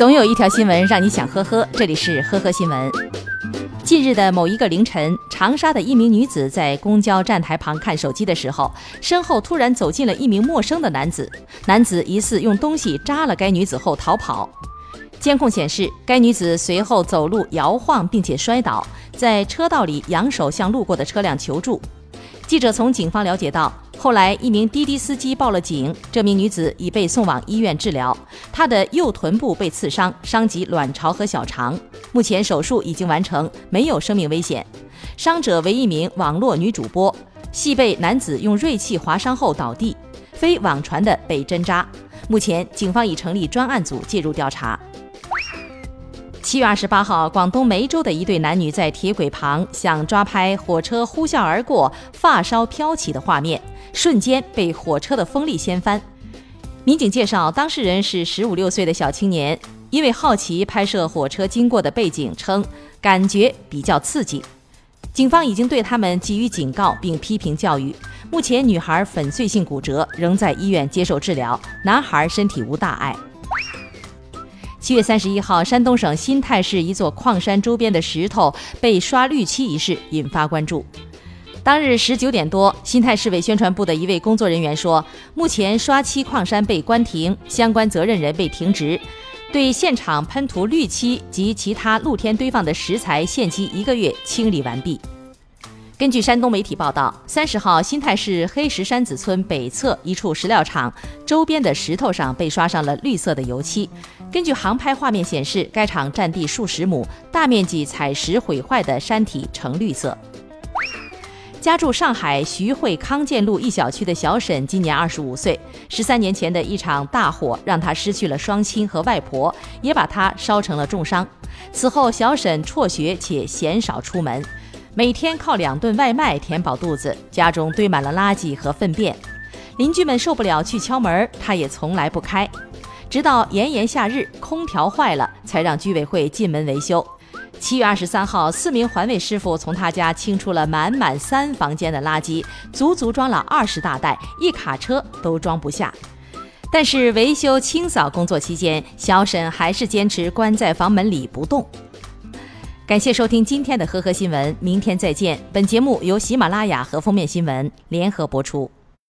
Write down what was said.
总有一条新闻让你想呵呵，这里是呵呵新闻。近日的某一个凌晨，长沙的一名女子在公交站台旁看手机的时候，身后突然走进了一名陌生的男子。男子疑似用东西扎了该女子后逃跑。监控显示，该女子随后走路摇晃，并且摔倒，在车道里扬手向路过的车辆求助。记者从警方了解到，后来一名滴滴司机报了警，这名女子已被送往医院治疗，她的右臀部被刺伤，伤及卵巢和小肠，目前手术已经完成，没有生命危险。伤者为一名网络女主播，系被男子用锐器划伤后倒地，非网传的被针扎。目前警方已成立专案组介入调查。七月二十八号，广东梅州的一对男女在铁轨旁想抓拍火车呼啸而过、发梢飘起的画面，瞬间被火车的风力掀翻。民警介绍，当事人是十五六岁的小青年，因为好奇拍摄火车经过的背景，称感觉比较刺激。警方已经对他们给予警告并批评教育。目前，女孩粉碎性骨折，仍在医院接受治疗；男孩身体无大碍。七月三十一号，山东省新泰市一座矿山周边的石头被刷绿漆一事引发关注。当日十九点多，新泰市委宣传部的一位工作人员说，目前刷漆矿山被关停，相关责任人被停职，对现场喷涂绿漆及其他露天堆放的石材限期一个月清理完毕。根据山东媒体报道，三十号，新泰市黑石山子村北侧一处石料厂周边的石头上被刷上了绿色的油漆。根据航拍画面显示，该厂占地数十亩，大面积采石毁坏的山体呈绿色。家住上海徐汇康健路一小区的小沈今年二十五岁，十三年前的一场大火让他失去了双亲和外婆，也把他烧成了重伤。此后，小沈辍学且鲜少出门。每天靠两顿外卖填饱肚子，家中堆满了垃圾和粪便，邻居们受不了去敲门，他也从来不开。直到炎炎夏日，空调坏了，才让居委会进门维修。七月二十三号，四名环卫师傅从他家清出了满满三房间的垃圾，足足装了二十大袋，一卡车都装不下。但是维修清扫工作期间，小沈还是坚持关在房门里不动。感谢收听今天的呵呵新闻，明天再见。本节目由喜马拉雅和封面新闻联合播出。